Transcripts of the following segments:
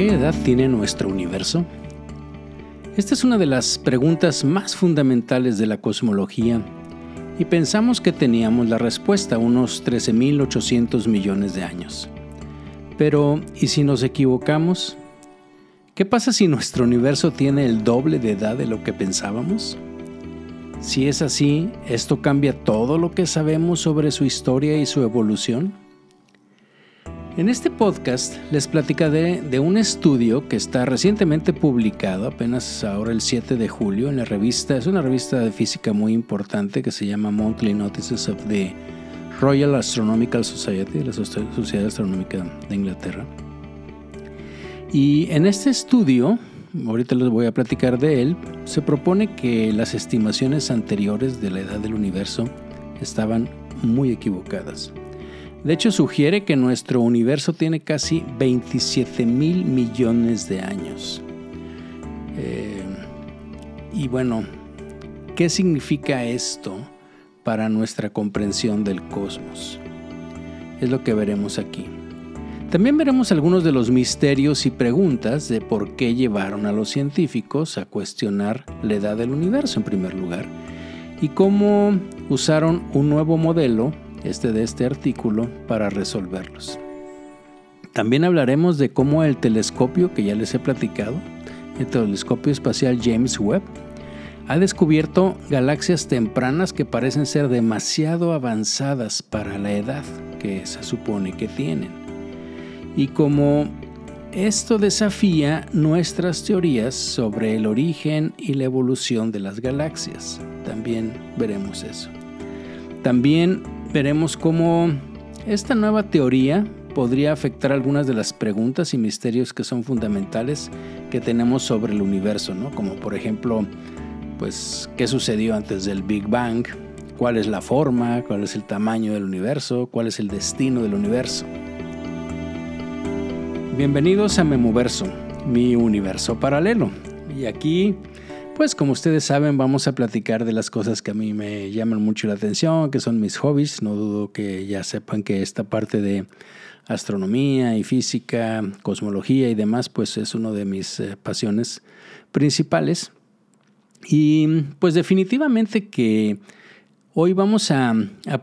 ¿Qué edad tiene nuestro universo? Esta es una de las preguntas más fundamentales de la cosmología y pensamos que teníamos la respuesta unos 13.800 millones de años. Pero, ¿y si nos equivocamos? ¿Qué pasa si nuestro universo tiene el doble de edad de lo que pensábamos? Si es así, ¿esto cambia todo lo que sabemos sobre su historia y su evolución? En este podcast les platicaré de un estudio que está recientemente publicado, apenas ahora el 7 de julio, en la revista, es una revista de física muy importante que se llama Monthly Notices of the Royal Astronomical Society, la Sociedad Astronómica de Inglaterra. Y en este estudio, ahorita les voy a platicar de él, se propone que las estimaciones anteriores de la edad del universo estaban muy equivocadas. De hecho, sugiere que nuestro universo tiene casi 27 mil millones de años. Eh, y bueno, ¿qué significa esto para nuestra comprensión del cosmos? Es lo que veremos aquí. También veremos algunos de los misterios y preguntas de por qué llevaron a los científicos a cuestionar la edad del universo en primer lugar y cómo usaron un nuevo modelo este de este artículo para resolverlos. También hablaremos de cómo el telescopio que ya les he platicado, el telescopio espacial James Webb, ha descubierto galaxias tempranas que parecen ser demasiado avanzadas para la edad que se supone que tienen. Y como esto desafía nuestras teorías sobre el origen y la evolución de las galaxias. También veremos eso. También veremos cómo esta nueva teoría podría afectar algunas de las preguntas y misterios que son fundamentales que tenemos sobre el universo, ¿no? Como por ejemplo, pues, ¿qué sucedió antes del Big Bang? ¿Cuál es la forma? ¿Cuál es el tamaño del universo? ¿Cuál es el destino del universo? Bienvenidos a Memoverso, mi universo paralelo. Y aquí pues como ustedes saben, vamos a platicar de las cosas que a mí me llaman mucho la atención, que son mis hobbies. No dudo que ya sepan que esta parte de astronomía y física, cosmología y demás, pues es una de mis eh, pasiones principales. Y pues definitivamente que hoy vamos a,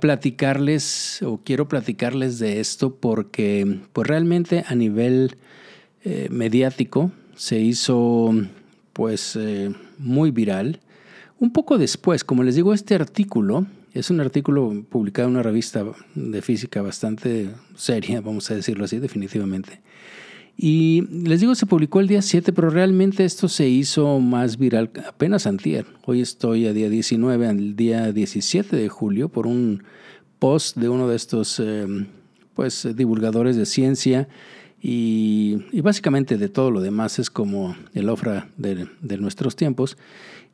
platicarles, o quiero platicarles de esto porque pues realmente a nivel eh, mediático se hizo pues eh, muy viral. Un poco después, como les digo, este artículo es un artículo publicado en una revista de física bastante seria, vamos a decirlo así, definitivamente. Y les digo, se publicó el día 7, pero realmente esto se hizo más viral apenas antier. Hoy estoy a día 19, al día 17 de julio, por un post de uno de estos eh, pues, divulgadores de ciencia y, básicamente de todo lo demás es como el ofra de, nuestros tiempos.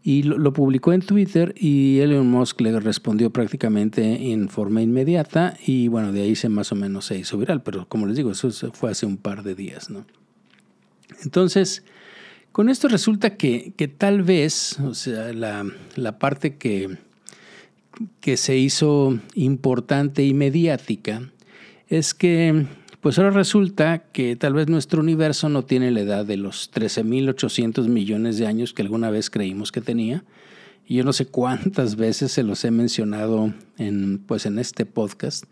Y lo, publicó en Twitter y Elon Musk le respondió prácticamente en forma inmediata y bueno, de ahí se más o menos se hizo viral, pero como les digo, eso fue hace un par de días, ¿no? Entonces, con esto resulta que, que tal vez, o sea, la, la parte que, que se hizo importante y mediática es que pues ahora resulta que tal vez nuestro universo no tiene la edad de los 13.800 millones de años que alguna vez creímos que tenía. Y yo no sé cuántas veces se los he mencionado en, pues en este podcast.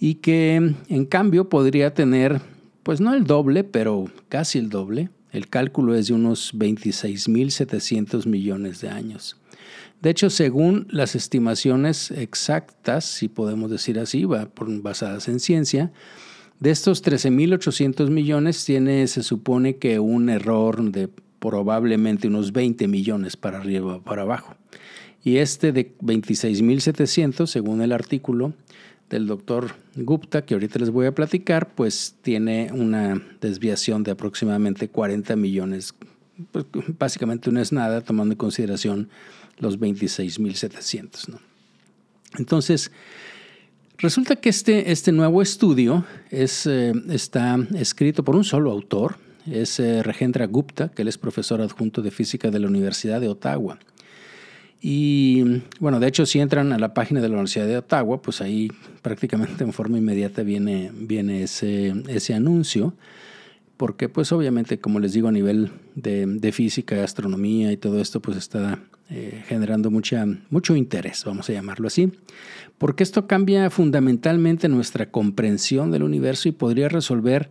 Y que en cambio podría tener, pues no el doble, pero casi el doble. El cálculo es de unos 26.700 millones de años. De hecho, según las estimaciones exactas, si podemos decir así, basadas en ciencia, de estos 13.800 millones tiene, se supone que un error de probablemente unos 20 millones para arriba o para abajo. Y este de 26.700, según el artículo del doctor Gupta, que ahorita les voy a platicar, pues tiene una desviación de aproximadamente 40 millones. Pues, básicamente no es nada tomando en consideración los 26.700. ¿no? Entonces, Resulta que este, este nuevo estudio es, eh, está escrito por un solo autor, es eh, Rajendra Gupta, que él es profesor adjunto de física de la Universidad de Ottawa. Y bueno, de hecho, si entran a la página de la Universidad de Ottawa, pues ahí prácticamente en forma inmediata viene, viene ese, ese anuncio. porque pues obviamente, como les digo, a nivel de, de física, astronomía y todo esto, pues está eh, generando mucha, mucho interés, vamos a llamarlo así, porque esto cambia fundamentalmente nuestra comprensión del universo y podría resolver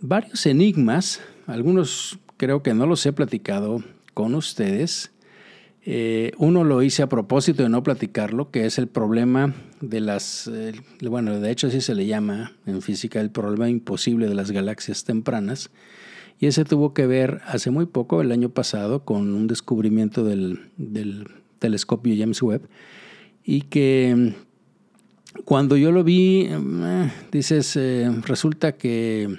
varios enigmas, algunos creo que no los he platicado con ustedes. Eh, uno lo hice a propósito de no platicarlo, que es el problema de las, eh, bueno, de hecho así se le llama en física el problema imposible de las galaxias tempranas. Y ese tuvo que ver hace muy poco, el año pasado, con un descubrimiento del, telescopio James Webb. Y que cuando yo lo vi, eh, dices, eh, resulta que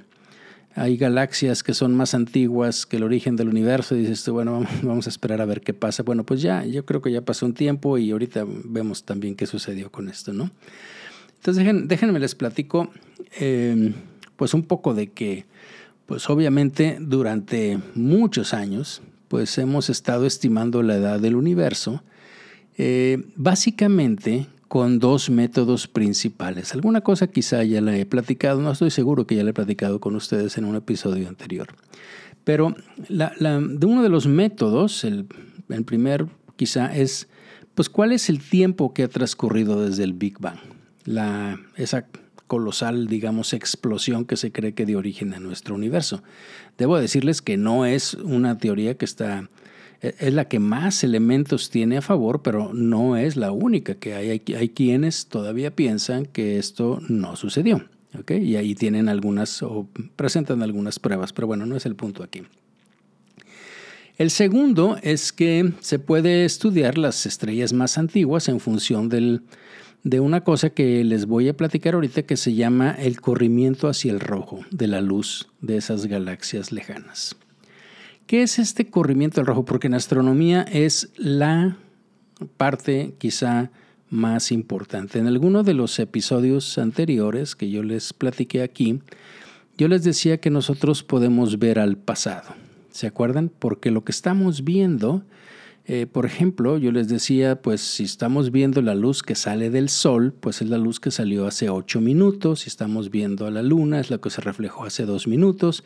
hay galaxias que son más antiguas que el origen del universo. Dices, bueno, vamos a esperar a ver qué pasa. Bueno, pues ya, yo creo que ya pasó un tiempo y ahorita vemos también qué sucedió con esto, ¿no? Entonces, déjenme les platico, eh, pues un poco de que pues obviamente durante muchos años, pues hemos estado estimando la edad del universo, eh, básicamente con dos métodos principales. Alguna cosa quizá ya la he platicado, no estoy seguro que ya la he platicado con ustedes en un episodio anterior. Pero de uno de los métodos, el, primer quizá es, pues, ¿cuál es el tiempo que ha transcurrido desde el Big Bang? La, esa colosal, digamos, explosión que se cree que dio origen a nuestro universo. Debo decirles que no es una teoría que está, e, es la que más elementos tiene a favor, pero no es la única que hay. Hay, quienes todavía piensan que esto no sucedió. Y ahí tienen algunas o presentan algunas pruebas, pero bueno, no es el punto aquí. El segundo es que se puede estudiar las estrellas más antiguas en función del, de una cosa que les voy a platicar ahorita que se llama el corrimiento hacia el rojo de la luz de esas galaxias lejanas. ¿Qué es este corrimiento al rojo? Porque en astronomía es la parte quizá más importante. En alguno de los episodios anteriores que yo les platiqué aquí, yo les decía que nosotros podemos ver al pasado. ¿Se acuerdan? Porque lo que estamos viendo eh, por ejemplo, yo les decía, pues si estamos viendo la luz que sale del sol, pues es la luz que salió hace ocho minutos, si estamos viendo a la luna, es la que se reflejó hace dos minutos,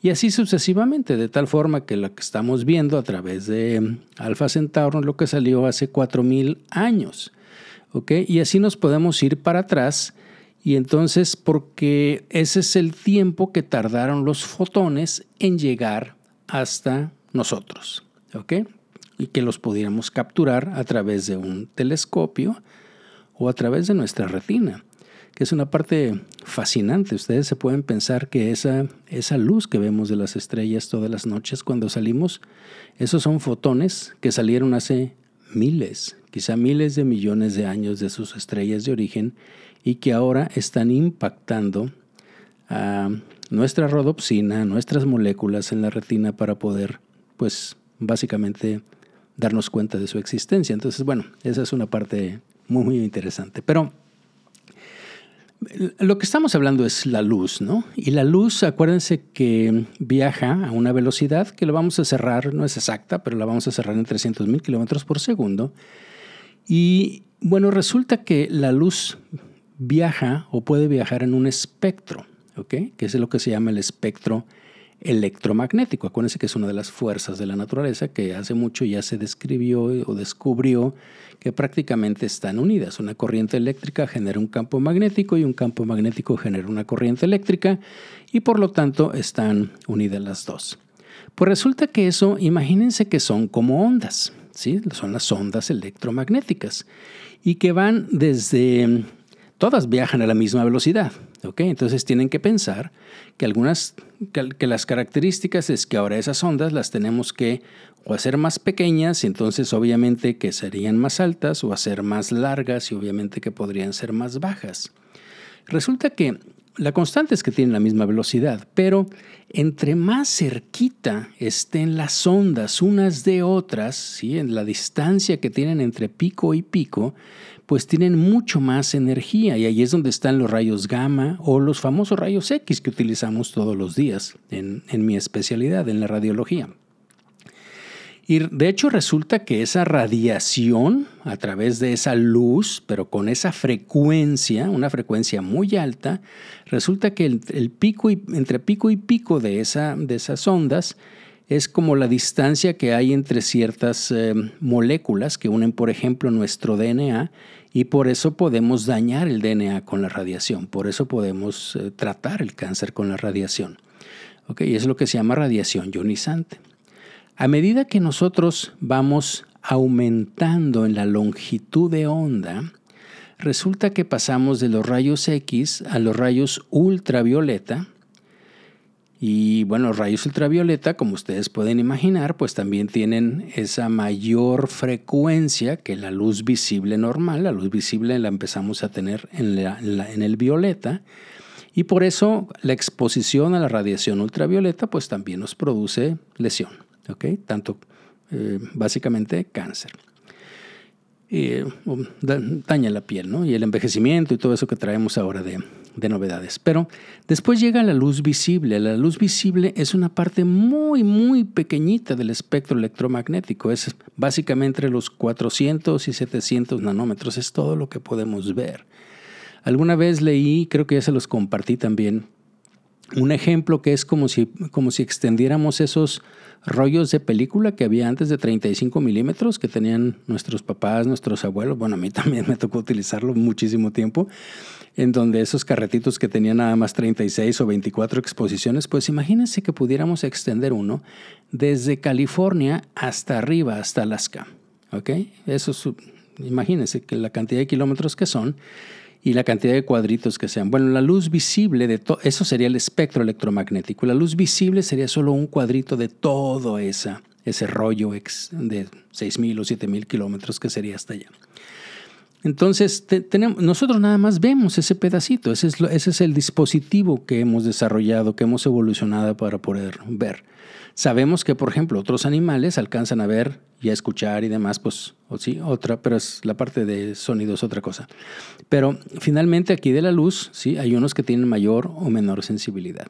y así sucesivamente, de tal forma que lo que estamos viendo a través de mm, Alfa Centauro es lo que salió hace cuatro mil años. Y así nos podemos ir para atrás. Y entonces, porque ese es el tiempo que tardaron los fotones en llegar hasta nosotros. ¿ok? Y que los pudiéramos capturar a través de un telescopio o a través de nuestra retina, que es una parte fascinante. Ustedes se pueden pensar que esa, esa luz que vemos de las estrellas todas las noches cuando salimos, esos son fotones que salieron hace miles, quizá miles de millones de años de sus estrellas de origen y que ahora están impactando a nuestra rodopsina, nuestras moléculas en la retina para poder, pues, básicamente darnos cuenta de su existencia. Entonces, bueno, esa es una parte muy, muy interesante. Pero lo que estamos hablando es la luz, ¿no? Y la luz, acuérdense que viaja a una velocidad que la vamos a cerrar, no es exacta, pero la vamos a cerrar en 300 mil kilómetros por segundo. Y bueno, resulta que la luz viaja o puede viajar en un espectro, ¿ok? Que es lo que se llama el espectro electromagnético. Acuérdense que es una de las fuerzas de la naturaleza que hace mucho ya se describió o descubrió que prácticamente están unidas. Una corriente eléctrica genera un campo magnético y un campo magnético genera una corriente eléctrica y por lo tanto están unidas las dos. Pues resulta que eso, imagínense que son como ondas, ¿sí? son las ondas electromagnéticas y que van desde, todas viajan a la misma velocidad, entonces tienen que pensar que algunas, que, las características es que ahora esas ondas las tenemos que o hacer más pequeñas, y entonces obviamente que serían más altas, o hacer más largas y obviamente que podrían ser más bajas. Resulta que la constante es que tienen la misma velocidad, pero entre más cerquita estén las ondas unas de otras, ¿sí? en la distancia que tienen entre pico y pico, pues tienen mucho más energía y ahí es donde están los rayos gamma o los famosos rayos X que utilizamos todos los días en, mi especialidad, en la radiología. Y de hecho resulta que esa radiación a través de esa luz, pero con esa frecuencia, una frecuencia muy alta, resulta que el, pico entre pico y pico de, esa, de esas ondas es como la distancia que hay entre ciertas eh, moléculas que unen, por ejemplo, nuestro DNA y por eso podemos dañar el DNA con la radiación, por eso podemos eh, tratar el cáncer con la radiación. ¿Okay? Es lo que se llama radiación ionizante. A medida que nosotros vamos aumentando en la longitud de onda, resulta que pasamos de los rayos X a los rayos ultravioleta. Y bueno, rayos ultravioleta, como ustedes pueden imaginar, pues también tienen esa mayor frecuencia que la luz visible normal. La luz visible la empezamos a tener en, el violeta. Y por eso la exposición a la radiación ultravioleta pues también nos produce lesión, ¿ok? Tanto eh, básicamente cáncer. Y, um, daña la piel, ¿no? Y el envejecimiento y todo eso que traemos ahora de, de novedades. Pero después llega la luz visible. La luz visible es una parte muy, muy pequeñita del espectro electromagnético. Es básicamente entre los 400 y 700 nanómetros. Es todo lo que podemos ver. Alguna vez leí, creo que ya se los compartí también, un ejemplo que es como si, como si extendiéramos esos rollos de película que había antes de 35 milímetros que tenían nuestros papás, nuestros abuelos. Bueno, a mí también me tocó utilizarlo muchísimo tiempo, en donde esos carretitos que tenían nada más 36 o 24 exposiciones, pues imagínense que pudiéramos extender uno desde California hasta arriba, hasta Alaska. ¿Ok? Eso es, imagínense que la cantidad de kilómetros que son y la cantidad de cuadritos que sean. Bueno, la luz visible de todo, eso sería el espectro electromagnético. La luz visible sería solo un cuadrito de todo esa, ese rollo ex de 6.000 o 7.000 kilómetros que sería hasta allá. Entonces, tenemos, nosotros nada más vemos ese pedacito, ese es, ese es el dispositivo que hemos desarrollado, que hemos evolucionado para poder ver. Sabemos que, por ejemplo, otros animales alcanzan a ver y a escuchar y demás, pues, sí, otra, pero es la parte de sonido es otra cosa. Pero finalmente aquí de la luz, sí, hay unos que tienen mayor o menor sensibilidad.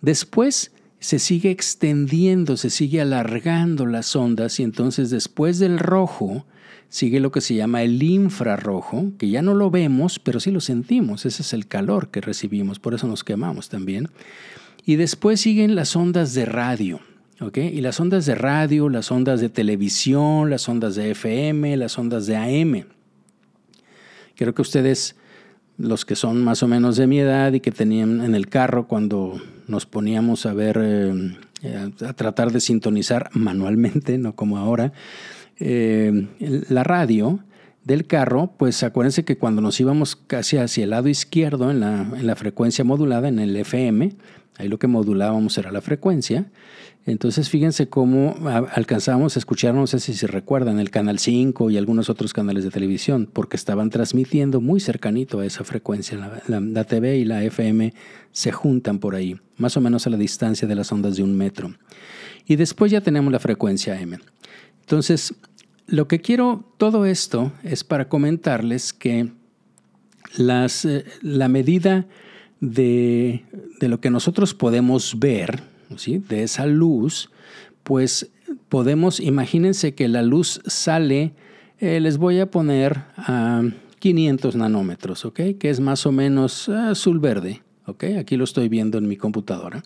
Después se sigue extendiendo, se sigue alargando las ondas y entonces después del rojo sigue lo que se llama el infrarrojo, que ya no lo vemos, pero sí lo sentimos, ese es el calor que recibimos, por eso nos quemamos también. Y después siguen las ondas de radio. Y las ondas de radio, las ondas de televisión, las ondas de FM, las ondas de AM. Creo que ustedes, los que son más o menos de mi edad y que tenían en el carro cuando nos poníamos a ver, eh, a tratar de sintonizar manualmente, no como ahora, eh, la radio del carro, pues acuérdense que cuando nos íbamos casi hacia el lado izquierdo en la, en la frecuencia modulada, en el FM, ahí lo que modulábamos era la frecuencia, entonces fíjense cómo alcanzábamos a escuchar, no sé si se recuerdan, el Canal 5 y algunos otros canales de televisión, porque estaban transmitiendo muy cercanito a esa frecuencia. La, TV y la FM se juntan por ahí, más o menos a la distancia de las ondas de un metro. Y después ya tenemos la frecuencia M. Entonces, lo que quiero, todo esto es para comentarles que las, eh, la medida de, de lo que nosotros podemos ver, de esa luz, pues podemos, imagínense que la luz sale, eh, les voy a poner a 500 nanómetros, ¿ok? Que es más o menos azul verde, ¿ok? Aquí lo estoy viendo en mi computadora.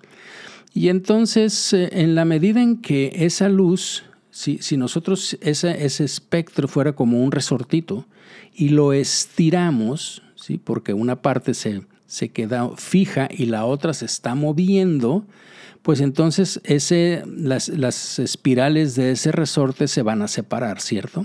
Y entonces, eh, en la medida en que esa luz, si, si nosotros ese, ese espectro fuera como un resortito y lo estiramos, ¿sí? Porque una parte se, se queda fija y la otra se está moviendo, pues entonces ese, las, las espirales de ese resorte se van a separar, ¿cierto?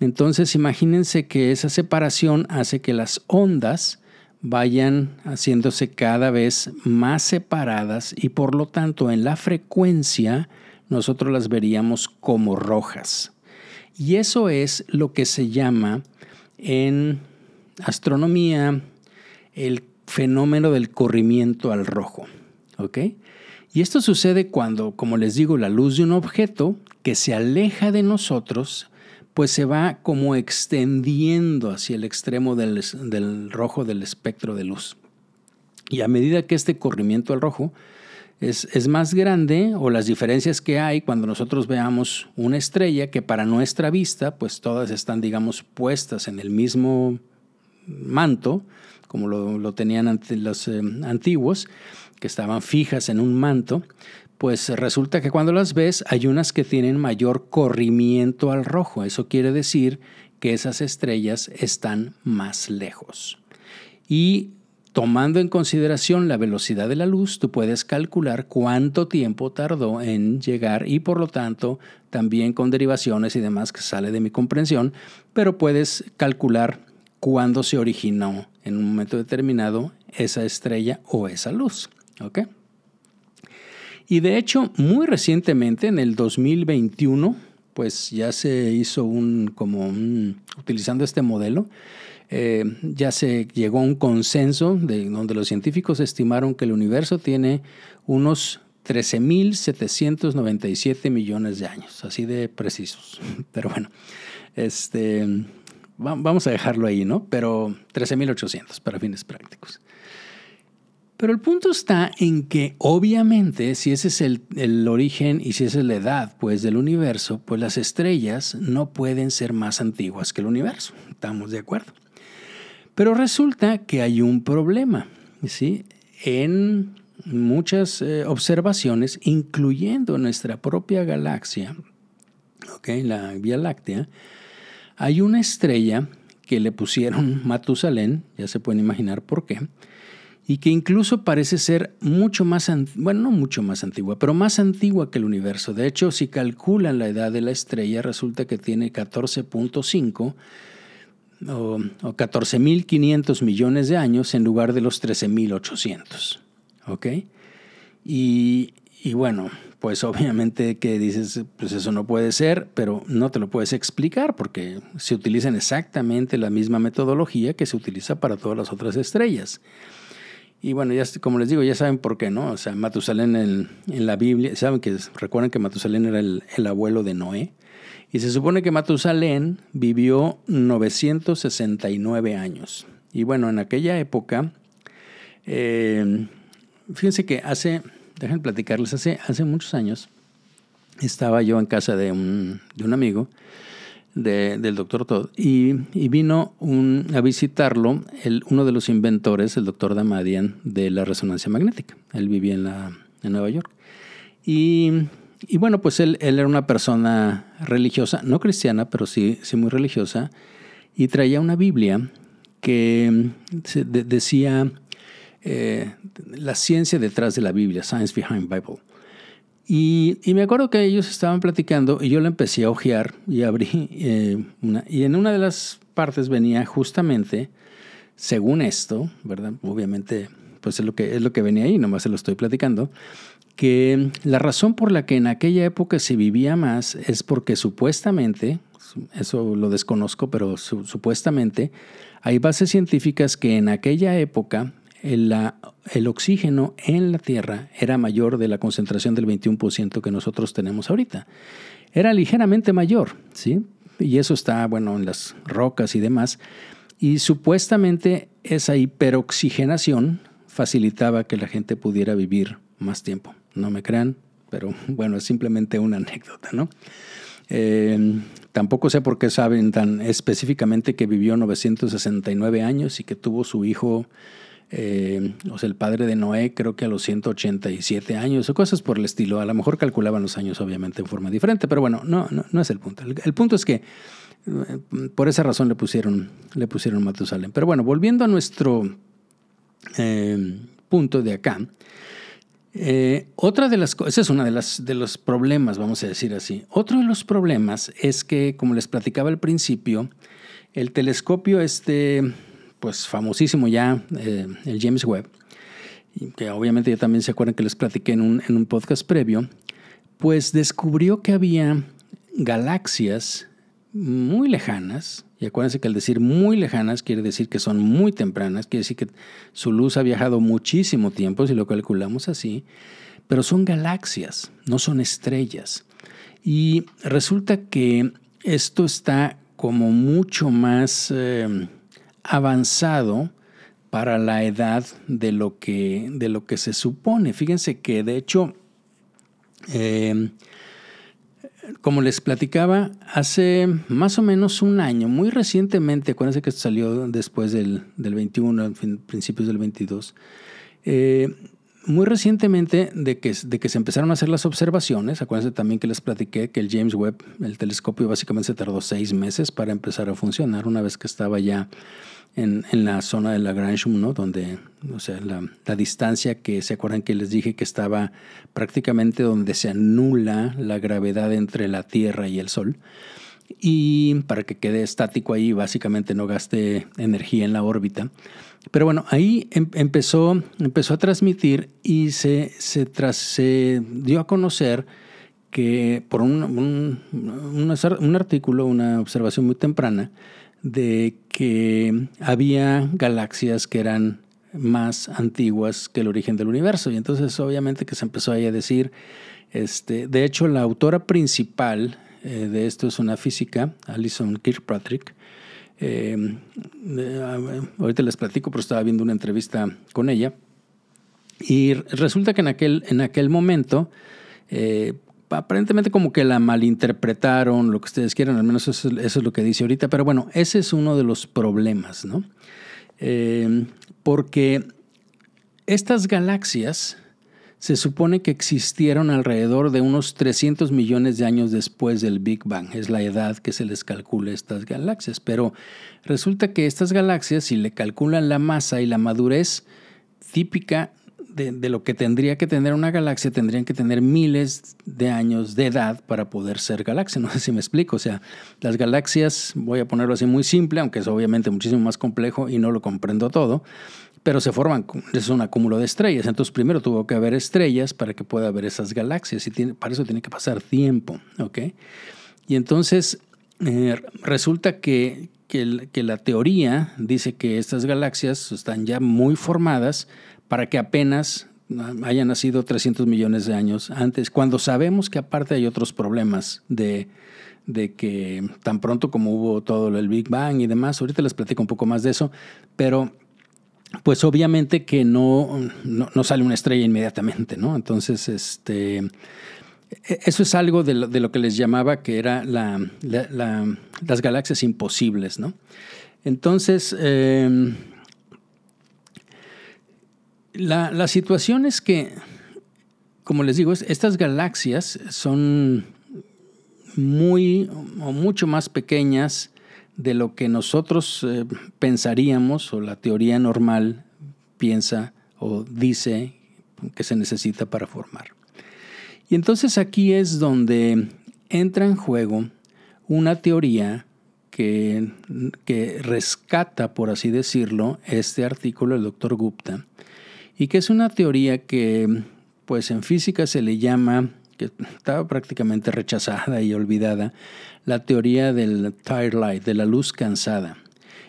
Entonces imagínense que esa separación hace que las ondas vayan haciéndose cada vez más separadas y por lo tanto en la frecuencia nosotros las veríamos como rojas. Y eso es lo que se llama en astronomía el fenómeno del corrimiento al rojo. ¿ok?, y esto sucede cuando, como les digo, la luz de un objeto que se aleja de nosotros, pues se va como extendiendo hacia el extremo del, rojo del espectro de luz. Y a medida que este corrimiento al rojo es, es, más grande o las diferencias que hay cuando nosotros veamos una estrella que para nuestra vista, pues todas están, digamos, puestas en el mismo manto, como lo, tenían los eh, antiguos, que estaban fijas en un manto, pues resulta que cuando las ves hay unas que tienen mayor corrimiento al rojo. Eso quiere decir que esas estrellas están más lejos. Y tomando en consideración la velocidad de la luz, tú puedes calcular cuánto tiempo tardó en llegar y por lo tanto también con derivaciones y demás que sale de mi comprensión, pero puedes calcular cuándo se originó en un momento determinado esa estrella o esa luz. ¿Ok? Y de hecho, muy recientemente, en el 2021, pues ya se hizo un, como utilizando este modelo, eh, ya se llegó a un consenso de donde los científicos estimaron que el universo tiene unos 13.797 millones de años, así de precisos. Pero bueno, este, vamos a dejarlo ahí, ¿no? Pero 13.800 para fines prácticos. Pero el punto está en que obviamente si ese es el, origen y si esa es la edad pues, del universo, pues las estrellas no pueden ser más antiguas que el universo. Estamos de acuerdo. Pero resulta que hay un problema. ¿sí? En muchas eh, observaciones, incluyendo nuestra propia galaxia, ¿okay? la Vía Láctea, hay una estrella que le pusieron Matusalén, ya se pueden imaginar por qué, y que incluso parece ser mucho más, bueno, no mucho más antigua, pero más antigua que el universo. De hecho, si calculan la edad de la estrella, resulta que tiene 14.5 o, 14.500 millones de años en lugar de los 13.800. ¿Ok? Y, y bueno, pues obviamente que dices, pues eso no puede ser, pero no te lo puedes explicar porque se utilizan exactamente la misma metodología que se utiliza para todas las otras estrellas. Y bueno, ya como les digo, ya saben por qué, ¿no? O sea, Matusalén en, la Biblia, saben que recuerdan que Matusalén era el, abuelo de Noé. Y se supone que Matusalén vivió 969 años. Y bueno, en aquella época, eh, fíjense que hace, déjenme platicarles, hace, hace muchos años estaba yo en casa de un, de un amigo del doctor Todd y, vino a visitarlo uno de los inventores, el doctor Damadian, de la resonancia magnética. Él vivía en, la, en Nueva York. Y, bueno, pues él, él, era una persona religiosa, no cristiana, pero sí, sí muy religiosa, y traía una Biblia que decía eh, la ciencia detrás de la Biblia, Science Behind Bible. Y, me acuerdo que ellos estaban platicando y yo la empecé a ojear y abrí eh, una, y en una de las partes venía justamente, según esto, ¿verdad? Obviamente, pues es lo que, es lo que venía ahí, nomás se lo estoy platicando, que la razón por la que en aquella época se vivía más es porque supuestamente, eso lo desconozco, pero supuestamente hay bases científicas que en aquella época el, oxígeno en la Tierra era mayor de la concentración del 21% que nosotros tenemos ahorita. Era ligeramente mayor, ¿sí? Y eso está, bueno, en las rocas y demás. Y supuestamente esa hiperoxigenación facilitaba que la gente pudiera vivir más tiempo. No me crean, pero bueno, es simplemente una anécdota, ¿no? Eh, tampoco sé por qué saben tan específicamente que vivió 969 años y que tuvo su hijo eh, o sea, el padre de Noé creo que a los 187 años o cosas por el estilo. A lo mejor calculaban los años obviamente en forma diferente, pero bueno, no, no, es el punto. El, punto es que eh, por esa razón le pusieron, le pusieron Matusalén. Pero bueno, volviendo a nuestro eh, punto de acá, otra de las cosas, es una de, las, de los problemas, vamos a decir así. Otro de los problemas es que, como les platicaba al principio, el telescopio este pues famosísimo ya, eh, el James Webb, que obviamente ya también se acuerdan que les platiqué en un, en un podcast previo, pues descubrió que había galaxias muy lejanas, y acuérdense que al decir muy lejanas quiere decir que son muy tempranas, quiere decir que su luz ha viajado muchísimo tiempo, si lo calculamos así, pero son galaxias, no son estrellas. Y resulta que esto está como mucho más... Eh, avanzado para la edad de lo que, de lo que se supone. Fíjense que de hecho, eh, como les platicaba, hace más o menos un año, muy recientemente, acuérdense que salió después del, del 21, principios del 22, eh, muy recientemente de que, de que se empezaron a hacer las observaciones, acuérdense también que les platiqué que el James Webb, el telescopio básicamente se tardó seis meses para empezar a funcionar una vez que estaba ya en, en la zona de Lagrange 1, donde, o sea, la, la, distancia que se acuerdan que les dije que estaba prácticamente donde se anula la gravedad entre la Tierra y el Sol. Y para que quede estático ahí, básicamente no gaste energía en la órbita. Pero bueno, ahí em, empezó, empezó a transmitir y se, se, tras, se dio a conocer que por un, un, un, artículo, una observación muy temprana, de que había galaxias que eran más antiguas que el origen del universo. Y entonces obviamente que se empezó ahí a decir, este, de hecho la autora principal eh, de esto es una física, Alison Kirkpatrick. Eh, ahorita les platico, pero estaba viendo una entrevista con ella. Y resulta que en aquel, en aquel momento, eh, aparentemente como que la malinterpretaron, lo que ustedes quieran, al menos eso, es lo que dice ahorita, pero bueno, ese es uno de los problemas, ¿no? Eh, porque estas galaxias se supone que existieron alrededor de unos 300 millones de años después del Big Bang, es la edad que se les calcula a estas galaxias, pero resulta que estas galaxias, si le calculan la masa y la madurez típica de, lo que tendría que tener una galaxia, tendrían que tener miles de años de edad para poder ser galaxia. No sé si me explico. O sea, las galaxias, voy a ponerlo así muy simple, aunque es obviamente muchísimo más complejo y no lo comprendo todo, pero se forman, es un acúmulo de estrellas. Entonces, primero tuvo que haber estrellas para que pueda haber esas galaxias y para eso tiene que pasar tiempo. ¿ok? Y entonces, eh, resulta que, que, la teoría dice que estas galaxias están ya muy formadas para que apenas hayan nacido 300 millones de años antes, cuando sabemos que aparte hay otros problemas de, de que tan pronto como hubo todo el Big Bang y demás, ahorita les platico un poco más de eso, pero pues obviamente que no, no, sale una estrella inmediatamente, ¿no? Entonces, este, e, eso es algo de lo, que les llamaba que era la, las galaxias imposibles, ¿no? Entonces, eh, la, situación es que, como les digo, estas galaxias son muy o mucho más pequeñas de lo que nosotros eh, pensaríamos o la teoría normal piensa o dice que se necesita para formar. Y entonces aquí es donde entra en juego una teoría que, que rescata, por así decirlo, este artículo del doctor Gupta y que es una teoría que pues en física se le llama, estaba prácticamente rechazada y olvidada, la teoría del tire light, de la luz cansada.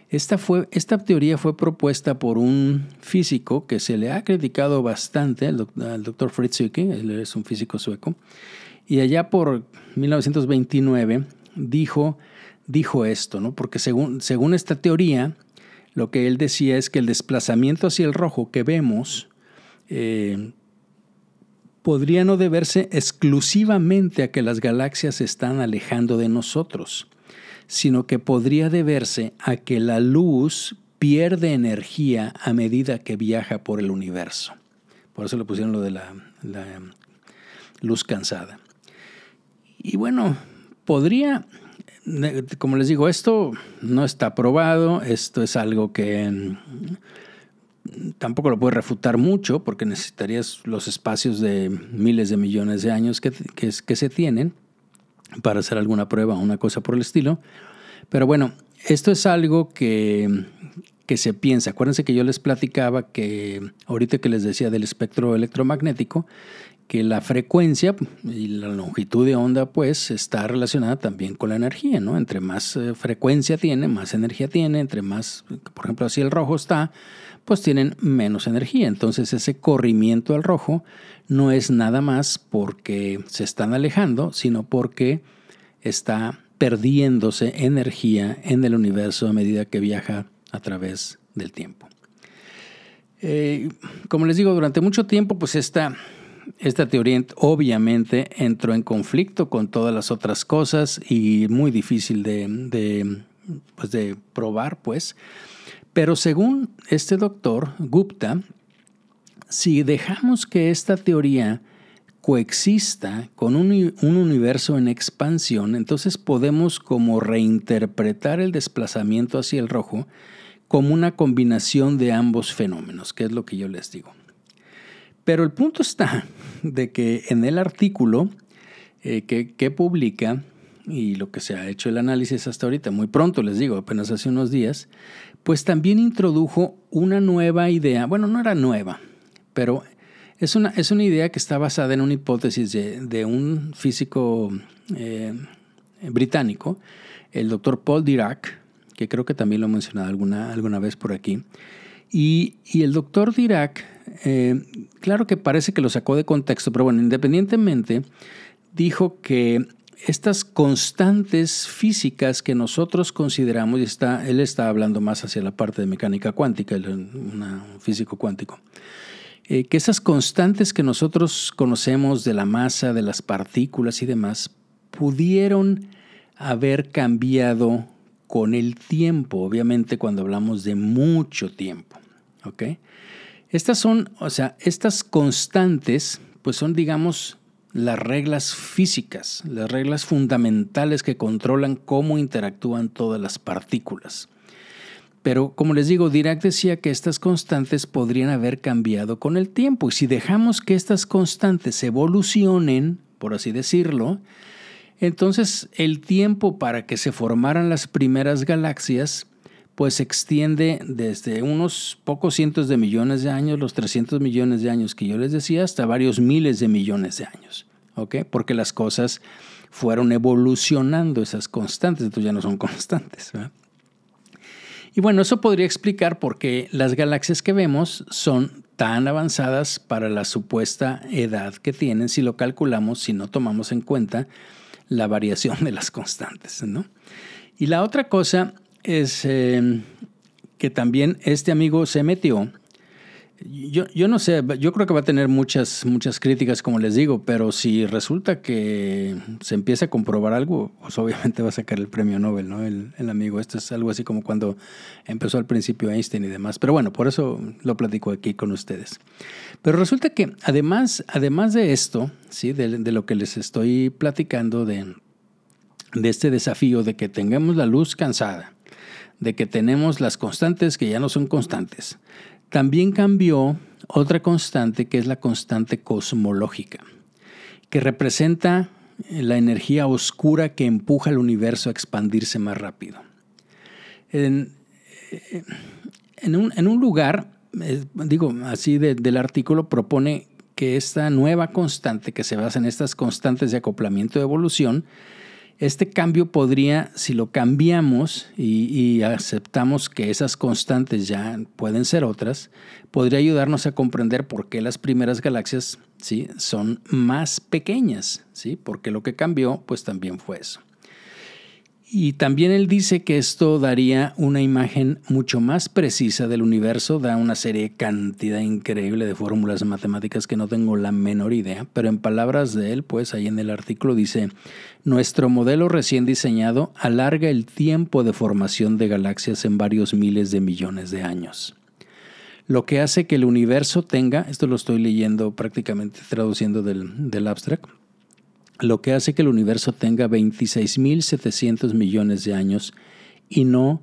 Esta, fue, esta teoría fue propuesta por un físico que se le ha criticado bastante, el, doctor Fritz él es un físico sueco, y allá por 1929 dijo, dijo esto, ¿no? porque según, según esta teoría, lo que él decía es que el desplazamiento hacia el rojo que vemos eh, podría no deberse exclusivamente a que las galaxias se están alejando de nosotros, sino que podría deberse a que la luz pierde energía a medida que viaja por el universo. Por eso le pusieron lo de la, la luz cansada. Y bueno, podría como les digo, esto no está probado, esto es algo que tampoco lo puede refutar mucho porque necesitarías los espacios de miles de millones de años que, que, se tienen para hacer alguna prueba o una cosa por el estilo. Pero bueno, esto es algo que, que se piensa. Acuérdense que yo les platicaba que ahorita que les decía del espectro electromagnético, que la frecuencia y la longitud de onda pues está relacionada también con la energía, ¿no? Entre más eh, frecuencia tiene, más energía tiene, entre más, por ejemplo, así el rojo está, pues tienen menos energía. Entonces ese corrimiento al rojo no es nada más porque se están alejando, sino porque está perdiéndose energía en el universo a medida que viaja a través del tiempo. Eh, como les digo, durante mucho tiempo, pues esta, esta teoría obviamente entró en conflicto con todas las otras cosas y muy difícil de, pues de probar, pues. Pero según este doctor Gupta, si dejamos que esta teoría coexista con un, un, universo en expansión, entonces podemos como reinterpretar el desplazamiento hacia el rojo como una combinación de ambos fenómenos, que es lo que yo les digo. Pero el punto está de que en el artículo eh, que, que publica y lo que se ha hecho el análisis hasta ahorita, muy pronto les digo, apenas hace unos días, pues también introdujo una nueva idea, bueno, no era nueva, pero es una, es una idea que está basada en una hipótesis de, un físico eh, británico, el doctor Paul Dirac, que creo que también lo he mencionado alguna, alguna vez por aquí. Y, el doctor Dirac, eh, claro que parece que lo sacó de contexto, pero bueno, independientemente, dijo que estas constantes físicas que nosotros consideramos, y está, él está hablando más hacia la parte de mecánica cuántica, un físico cuántico, eh, que esas constantes que nosotros conocemos de la masa, de las partículas y demás, pudieron haber cambiado con el tiempo, obviamente cuando hablamos de mucho tiempo. ¿Ok? Estas son, o sea, estas constantes, pues son, digamos, las reglas físicas, las reglas fundamentales que controlan cómo interactúan todas las partículas. Pero como les digo, Dirac decía que estas constantes podrían haber cambiado con el tiempo y si dejamos que estas constantes evolucionen, por así decirlo, entonces el tiempo para que se formaran las primeras galaxias pues se extiende desde unos pocos cientos de millones de años, los 300 millones de años que yo les decía, hasta varios miles de millones de años, ¿ok? Porque las cosas fueron evolucionando esas constantes, entonces ya no son constantes. Y bueno, eso podría explicar por qué las galaxias que vemos son tan avanzadas para la supuesta edad que tienen si lo calculamos, si no tomamos en cuenta la variación de las constantes. ¿no? Y la otra cosa es eh, que también este amigo se metió yo, yo, no sé, yo creo que va a tener muchas, muchas críticas, como les digo, pero si resulta que se empieza a comprobar algo, pues obviamente va a sacar el premio Nobel, ¿no? El, el amigo. Esto es algo así como cuando empezó al principio Einstein y demás. Pero bueno, por eso lo platico aquí con ustedes. Pero resulta que además, además de esto, ¿sí? de, de lo que les estoy platicando, de, de este desafío de que tengamos la luz cansada, de que tenemos las constantes que ya no son constantes, también cambió otra constante que es la constante cosmológica, que representa la energía oscura que empuja al universo a expandirse más rápido. En, un, lugar, eh, digo así del artículo, propone que esta nueva constante que se basa en estas constantes de acoplamiento de evolución este cambio podría, si lo cambiamos y, aceptamos que esas constantes ya pueden ser otras, podría ayudarnos a comprender por qué las primeras galaxias ¿sí? son más pequeñas, ¿sí? porque lo que cambió pues también fue eso. Y también él dice que esto daría una imagen mucho más precisa del universo, da una serie cantidad increíble de fórmulas matemáticas que no tengo la menor idea, pero en palabras de él, pues ahí en el artículo dice, nuestro modelo recién diseñado alarga el tiempo de formación de galaxias en varios miles de millones de años. Lo que hace que el universo tenga, esto lo estoy leyendo prácticamente traduciendo del, del abstract, lo que hace que el universo tenga 26.700 millones de años y no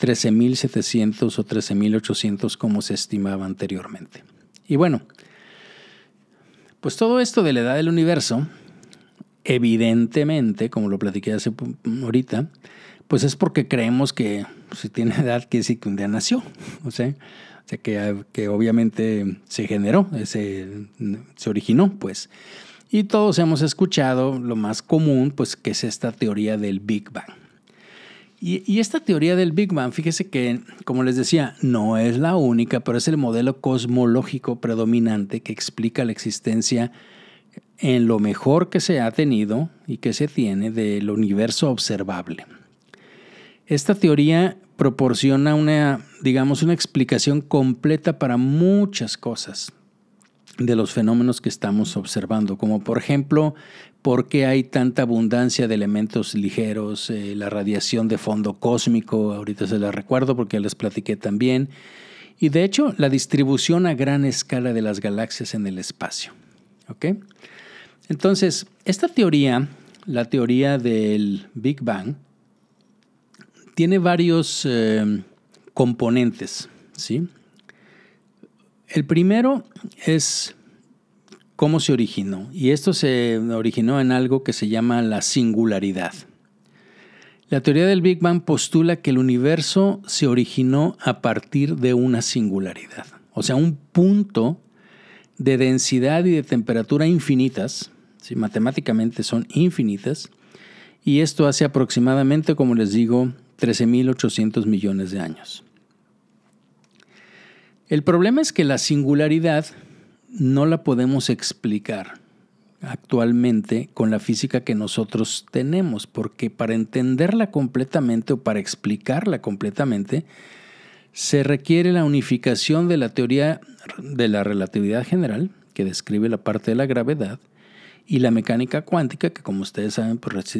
13.700 o 13.800 como se estimaba anteriormente. Y bueno, pues todo esto de la edad del universo, evidentemente, como lo platiqué hace ahorita, pues es porque creemos que si tiene edad que sí que un día nació, o sea, que, que obviamente se generó, se, se originó, pues. Y todos hemos escuchado lo más común, pues que es esta teoría del Big Bang. Y, esta teoría del Big Bang, fíjese que, como les decía, no es la única, pero es el modelo cosmológico predominante que explica la existencia en lo mejor que se ha tenido y que se tiene del universo observable. Esta teoría proporciona una, digamos, una explicación completa para muchas cosas de los fenómenos que estamos observando, como por ejemplo, por qué hay tanta abundancia de elementos ligeros, eh, la radiación de fondo cósmico, ahorita se la recuerdo porque les platiqué también, y de hecho la distribución a gran escala de las galaxias en el espacio. Entonces, esta teoría, la teoría del Big Bang, tiene varios eh, componentes, ¿sí? El primero es cómo se originó. Y esto se originó en algo que se llama la singularidad. La teoría del Big Bang postula que el universo se originó a partir de una singularidad, o sea, un punto de densidad y de temperatura infinitas, ¿sí? matemáticamente son infinitas, y esto hace aproximadamente, como les digo, 13.800 millones de años. El problema es que la singularidad no la podemos explicar actualmente con la física que nosotros tenemos, porque para entenderla completamente o para explicarla completamente, se requiere la unificación de la teoría de la relatividad general, que describe la parte de la gravedad, y la mecánica cuántica, que como ustedes saben, pues,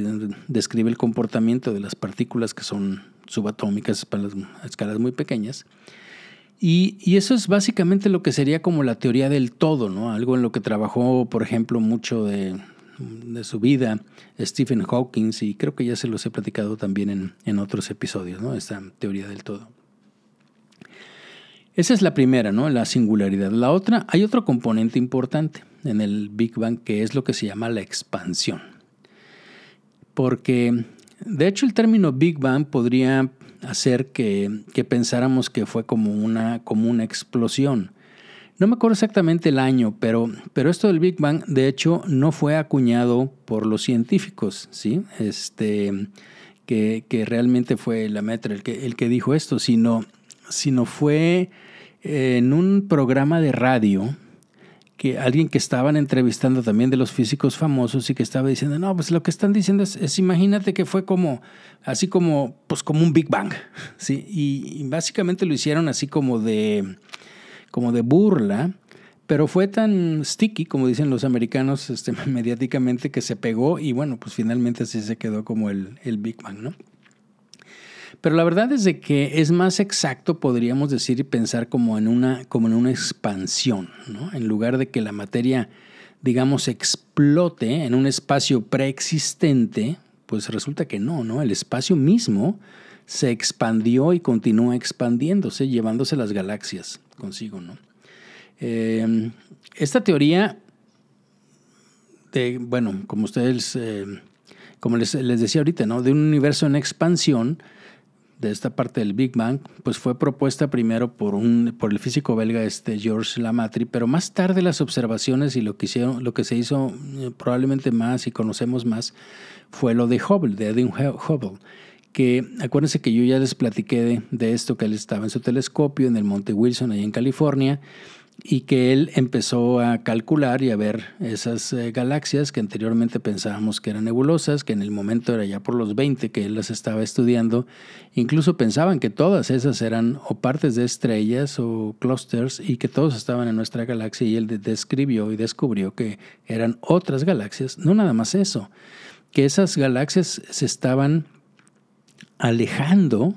describe el comportamiento de las partículas que son subatómicas para las escalas muy pequeñas, y, eso es básicamente lo que sería como la teoría del todo, ¿no? Algo en lo que trabajó, por ejemplo, mucho de, su vida Stephen Hawking, y creo que ya se los he platicado también en, otros episodios, ¿no? Esta teoría del todo. Esa es la primera, ¿no? La singularidad. La otra, hay otro componente importante en el Big Bang que es lo que se llama la expansión. Porque, de hecho, el término Big Bang podría hacer que, pensáramos que fue como una, como una explosión. No me acuerdo exactamente el año, pero, pero esto del Big Bang, de hecho, no fue acuñado por los científicos, ¿sí? Este, que, realmente fue la metra el que, el que dijo esto, sino, sino fue en un programa de radio que alguien que estaban entrevistando también de los físicos famosos y que estaba diciendo, no, pues lo que están diciendo es, imagínate que fue como, así como, pues como un Big Bang, ¿sí? Y, básicamente lo hicieron así como de, como de burla, pero fue tan sticky, como dicen los americanos, este, mediáticamente, que se pegó y bueno, pues finalmente así se quedó como el, el Big Bang, ¿no? Pero la verdad es de que es más exacto, podríamos decir y pensar como en una, como en una expansión, ¿no? En lugar de que la materia, digamos, explote en un espacio preexistente, pues resulta que no, ¿no? El espacio mismo se expandió y continúa expandiéndose, llevándose las galaxias consigo, ¿no? Em, esta teoría de, bueno, como ustedes, eh, como les, les, decía ahorita, ¿no? De un universo en expansión, de esta parte del Big Bang, pues fue propuesta primero por, un, por el físico belga este Georges Lamatri, pero más tarde las observaciones y lo que, hicieron, lo que se hizo eh, probablemente más y conocemos más fue lo de Hubble, de Edwin Hubble, que acuérdense que yo ya les platiqué de, de esto, que él estaba en su telescopio en el Monte Wilson, ahí en California, y que él empezó a calcular y a ver esas eh, galaxias que anteriormente pensábamos que eran nebulosas, que en el momento era ya por los 20 que él las estaba estudiando, incluso pensaban que todas esas eran o partes de estrellas o clusters y que todos estaban en nuestra galaxia y él describió y descubrió que eran otras galaxias, no nada más eso, que esas galaxias se estaban alejando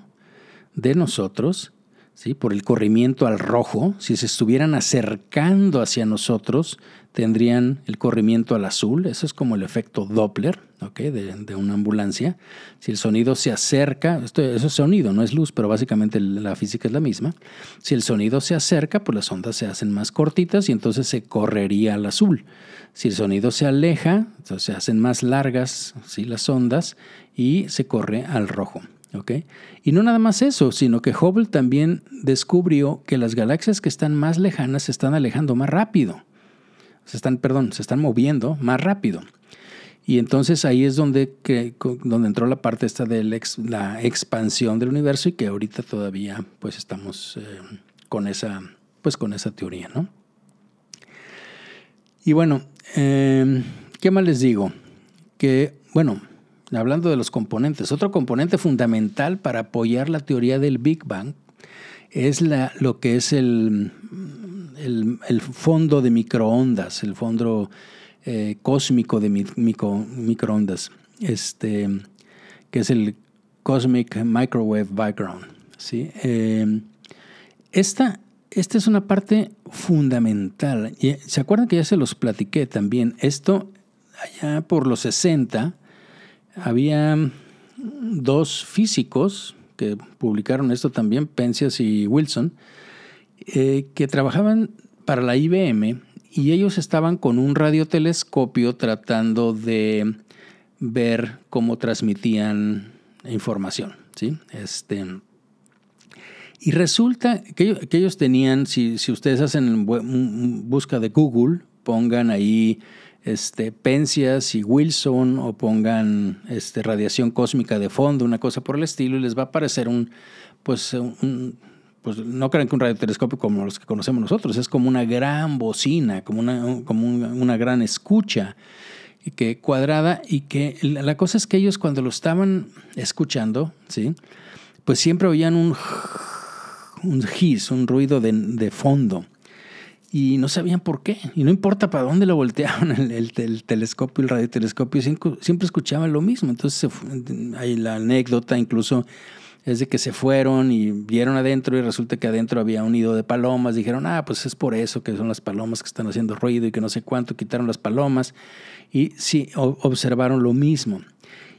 de nosotros por el corrimiento al rojo, si se estuvieran acercando hacia nosotros, tendrían el corrimiento al azul. Eso es como el efecto Doppler de, una ambulancia. Si el sonido se acerca, esto, eso es sonido, no es luz, pero básicamente la física es la misma. Si el sonido se acerca, pues las ondas se hacen más cortitas y entonces se correría al azul. Si el sonido se aleja, entonces se hacen más largas las ondas y se corre al rojo. Y no nada más eso, sino que Hubble también descubrió que las galaxias que están más lejanas se están alejando más rápido. Se están, perdón, se están moviendo más rápido. Y entonces ahí es donde, que, donde entró la parte esta de la expansión del universo y que ahorita todavía pues estamos eh, con, esa, pues, con esa teoría, ¿no? Y bueno, eh, ¿qué más les digo? Que, bueno, hablando de los componentes, otro componente fundamental para apoyar la teoría del Big Bang es lo que es el, el, fondo de microondas, el fondo eh, cósmico de microondas, este, que es el Cosmic Microwave Background. ¿sí? Eh, esta, esta es una parte fundamental. ¿Se acuerdan que ya se los platiqué también? Esto, allá por los 60, había dos físicos que publicaron esto también, Penzias y Wilson, eh, que trabajaban para la IBM y ellos estaban con un radiotelescopio tratando de ver cómo transmitían información. ¿sí? Este, y resulta que, ellos tenían, si, si ustedes hacen busca de Google, pongan ahí este, Penzias y Wilson o pongan este, radiación cósmica de fondo, una cosa por el estilo, y les va a aparecer un, pues, un, pues no crean que un radiotelescopio como los que conocemos nosotros, es como una gran bocina, como una, como gran escucha que cuadrada y que la cosa es que ellos cuando lo estaban escuchando, ¿sí? pues siempre oían un, un un ruido de, de fondo y no sabían por qué. Y no importa para dónde lo volteaban el, el, telescopio, el radiotelescopio, siempre, escuchaban lo mismo. Entonces hay la anécdota incluso es de que se fueron y vieron adentro y resulta que adentro había un nido de palomas. Dijeron, ah, pues es por eso que son las palomas que están haciendo ruido y que no sé cuánto, quitaron las palomas. Y sí, observaron lo mismo.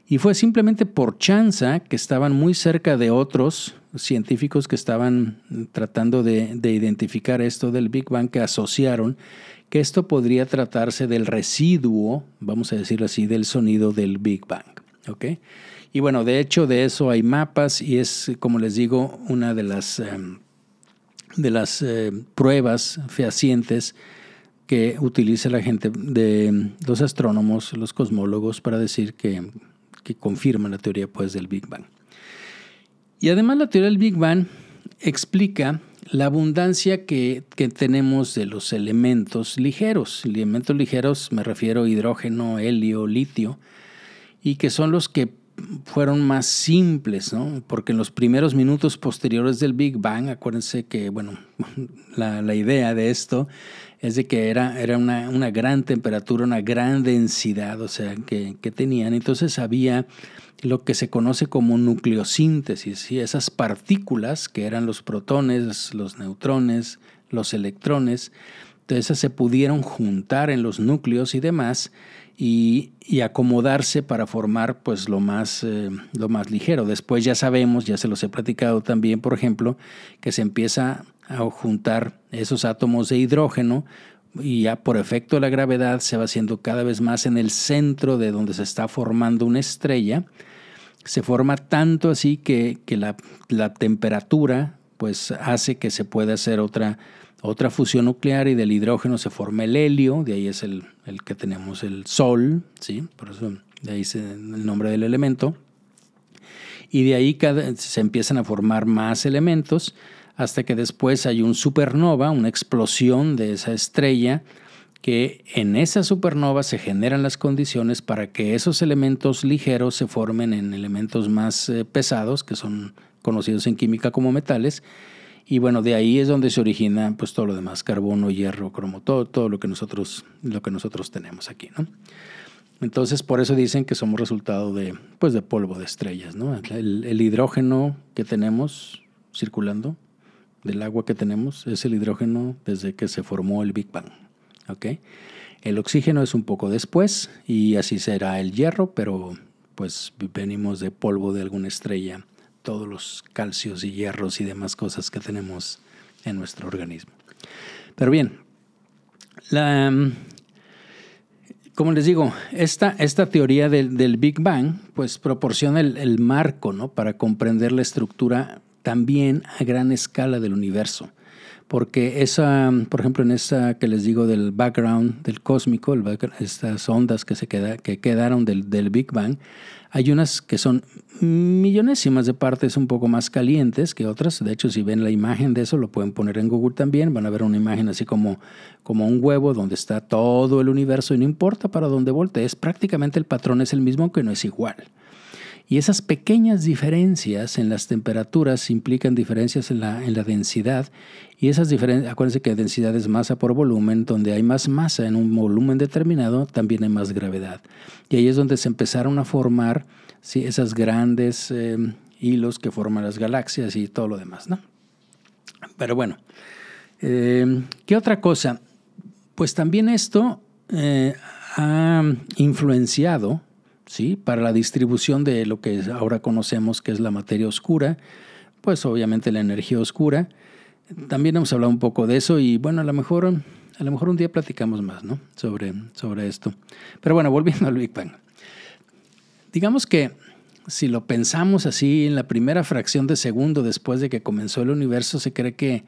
Y fue simplemente por chanza que estaban muy cerca de otros científicos que estaban tratando de, identificar esto del Big Bang, que asociaron que esto podría tratarse del residuo, vamos a decirlo así, del sonido del Big Bang. Y bueno, de hecho de eso hay mapas y es, como les digo, una de las, em, de las eh, pruebas fehacientes que utiliza la gente de los astrónomos, los cosmólogos, para decir que que confirma la teoría pues, del Big Bang. Y además la teoría del Big Bang explica la abundancia que, tenemos de los elementos ligeros. Elementos ligeros me refiero a hidrógeno, helio, litio, y que son los que fueron más simples, ¿no? Porque en los primeros minutos posteriores del Big Bang, acuérdense que, bueno, la, idea de esto es de que era, era una, una, gran temperatura, una gran densidad, o sea, que, que, tenían. Entonces había lo que se conoce como nucleosíntesis, y esas partículas que eran los protones, los neutrones, los electrones, entonces se pudieron juntar en los núcleos y demás y, acomodarse para formar pues lo más, eh, lo más ligero. Después ya sabemos, ya se los he platicado también, por ejemplo, que se empieza a juntar esos átomos de hidrógeno y ya por efecto de la gravedad se va haciendo cada vez más en el centro de donde se está formando una estrella. Se forma tanto así que, la, temperatura pues hace que se pueda hacer otra, otra fusión nuclear y del hidrógeno se forma el helio, de ahí es el, que tenemos el Sol, ¿sí? por eso de ahí es el nombre del elemento. Y de ahí se empiezan a formar más elementos hasta que después hay un supernova, una explosión de esa estrella, que en esa supernova se generan las condiciones para que esos elementos ligeros se formen en elementos más eh, pesados, que son conocidos en química como metales, y bueno, de ahí es donde se origina pues todo lo demás, carbono, hierro, cromo, todo, todo lo, que nosotros, lo que nosotros tenemos aquí, ¿no? Entonces, por eso dicen que somos resultado de, pues, de polvo de estrellas, ¿no? el hidrógeno que tenemos circulando del agua que tenemos es el hidrógeno desde que se formó el Big Bang. ¿okay? El oxígeno es un poco después y así será el hierro, pero pues venimos de polvo de alguna estrella, todos los calcios y hierros y demás cosas que tenemos en nuestro organismo. Pero bien, la, como les digo, esta, esta teoría del, del, Big Bang pues proporciona el, el marco ¿no? para comprender la estructura también a gran escala del universo. Porque esa, por ejemplo, en esa que les digo del background del cósmico, estas ondas que, se queda, que quedaron del, del Big Bang, hay unas que son millonésimas de partes un poco más calientes que otras. De hecho, si ven la imagen de eso, lo pueden poner en Google también. Van a ver una imagen así como, como un huevo donde está todo el universo y no importa para dónde voltees, prácticamente el patrón es el mismo, aunque no es igual. Y esas pequeñas diferencias en las temperaturas implican diferencias en la, en la densidad. Y esas diferencias, acuérdense que densidad es masa por volumen, donde hay más masa en un volumen determinado, también hay más gravedad. Y ahí es donde se empezaron a formar ¿sí? esas grandes eh, hilos que forman las galaxias y todo lo demás. ¿no? Pero bueno, eh, ¿qué otra cosa? Pues también esto eh, ha influenciado ¿sí? para la distribución de lo que ahora conocemos que es la materia oscura, pues obviamente la energía oscura. También hemos hablado un poco de eso y bueno, a lo mejor, a lo mejor un día platicamos más ¿no? sobre, sobre esto. Pero bueno, volviendo al Big Bang. Digamos que si lo pensamos así, en la primera fracción de segundo después de que comenzó el universo, se cree que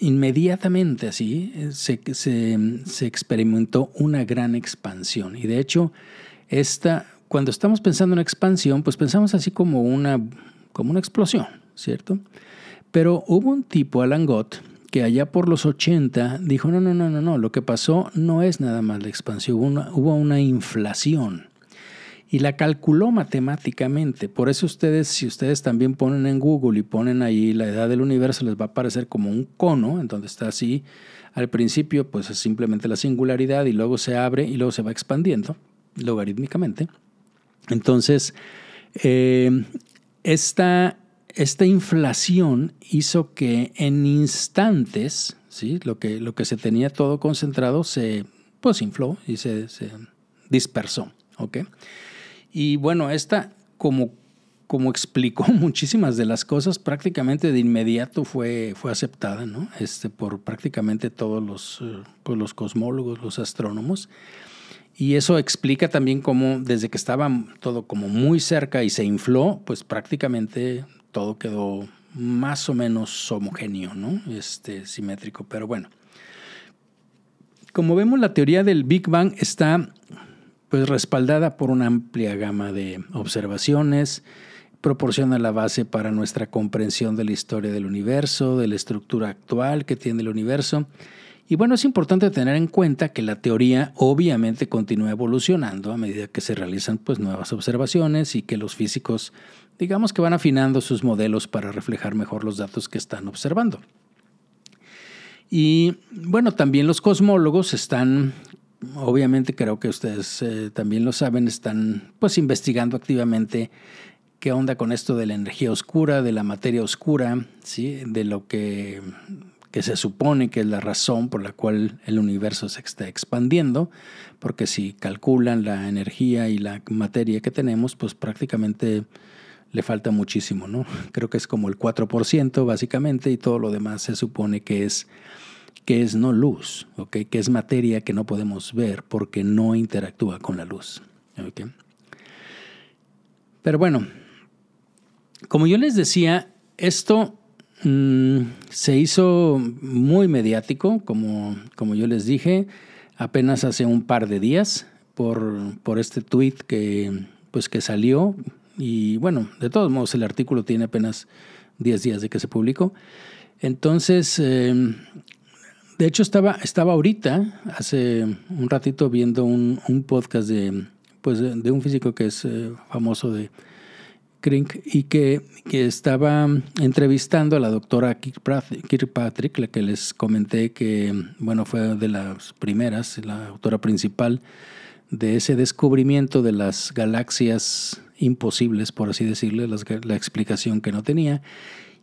inmediatamente así se, se, se experimentó una gran expansión. Y de hecho, esta, cuando estamos pensando en expansión, pues pensamos así como una, como una explosión, ¿cierto? Pero hubo un tipo, Alan Gott, que allá por los 80 dijo, no, no, no, no, no, lo que pasó no es nada más la expansión, hubo una, hubo una inflación. Y la calculó matemáticamente. Por eso ustedes, si ustedes también ponen en Google y ponen ahí la edad del universo, les va a aparecer como un cono, en donde está así. Al principio, pues es simplemente la singularidad y luego se abre y luego se va expandiendo logarítmicamente. Entonces, eh, esta, esta, inflación hizo que en instantes, ¿sí? lo, que, lo que se tenía todo concentrado se pues, infló y se, dispersó. Y bueno, esta, como, como explicó muchísimas de las cosas, prácticamente de inmediato fue, fue aceptada ¿no? este, por prácticamente todos los, eh, pues, los cosmólogos, los astrónomos. Y eso explica también cómo desde que estaba todo como muy cerca y se infló, pues prácticamente todo quedó más o menos homogéneo, ¿no? Este, simétrico. Pero bueno, como vemos, la teoría del Big Bang está pues respaldada por una amplia gama de observaciones, proporciona la base para nuestra comprensión de la historia del universo, de la estructura actual que tiene el universo y bueno, es importante tener en cuenta que la teoría obviamente continúa evolucionando a medida que se realizan pues, nuevas observaciones y que los físicos, digamos que van afinando sus modelos para reflejar mejor los datos que están observando. Y bueno, también los cosmólogos están, obviamente creo que ustedes eh, también lo saben, están pues investigando activamente qué onda con esto de la energía oscura, de la materia oscura, ¿sí? de lo que que se supone que es la razón por la cual el universo se está expandiendo, porque si calculan la energía y la materia que tenemos, pues prácticamente le falta muchísimo, ¿no? Creo que es como el 4% básicamente y todo lo demás se supone que es que es no luz, ¿ok? Que es materia que no podemos ver porque no interactúa con la luz. Pero bueno, como yo les decía, esto Mm, se hizo muy mediático, como, como yo les dije, apenas hace un par de días por, por este tweet que, pues, que salió. Y bueno, de todos modos, el artículo tiene apenas 10 días de que se publicó. Entonces, em, de hecho, estaba, estaba ahorita, hace un ratito, viendo un, un podcast de, pues, de un físico que es eh, famoso de, y que, que, estaba entrevistando a la doctora Kirkpatrick, la que les comenté que bueno, fue de las primeras, la autora principal de ese descubrimiento de las galaxias imposibles, por así decirle, la explicación que no tenía.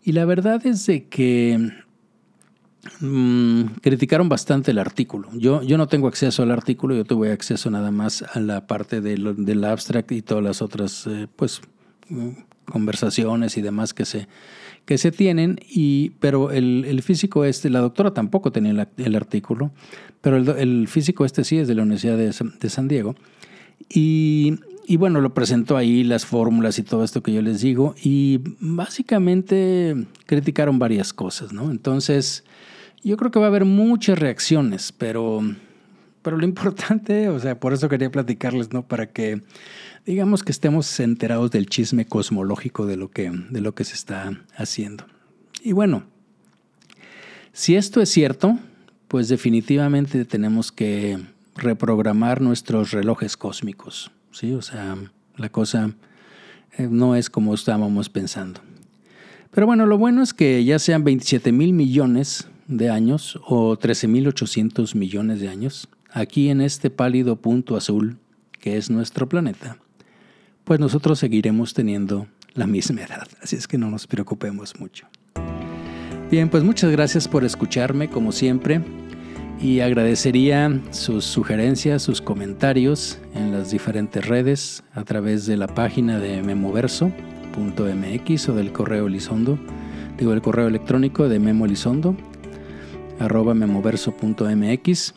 Y la verdad es de que mm, criticaron bastante el artículo. Yo, yo no tengo acceso al artículo, yo tuve acceso nada más a la parte del, del abstract y todas las otras, eh, pues conversaciones y demás que se, que se tienen, y, pero el, físico este, la doctora tampoco tenía el, artículo, pero el, físico este sí es de la Universidad de, San Diego, y, y, bueno, lo presentó ahí, las fórmulas y todo esto que yo les digo, y básicamente criticaron varias cosas, ¿no? Entonces, yo creo que va a haber muchas reacciones, pero, pero lo importante, o sea, por eso quería platicarles, ¿no? Para que digamos que estemos enterados del chisme cosmológico de lo que, de lo que se está haciendo. Y bueno, si esto es cierto, pues definitivamente tenemos que reprogramar nuestros relojes cósmicos, ¿sí? O sea, la cosa eh, no es como estábamos pensando. Pero bueno, lo bueno es que ya sean 27 mil millones de años o 13 mil 800 millones de años, aquí en este pálido punto azul que es nuestro planeta, pues nosotros seguiremos teniendo la misma edad. Así es que no nos preocupemos mucho. Bien, pues muchas gracias por escucharme como siempre y agradecería sus sugerencias, sus comentarios en las diferentes redes a través de la página de memoverso.mx o del correo Elizondo, digo el correo electrónico de Memo Elizondo, arroba memoverso.mx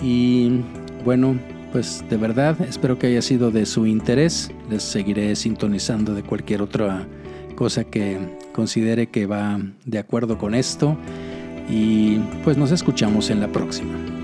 y bueno, pues de verdad espero que haya sido de su interés, les seguiré sintonizando de cualquier otra cosa que considere que va de acuerdo con esto y pues nos escuchamos en la próxima.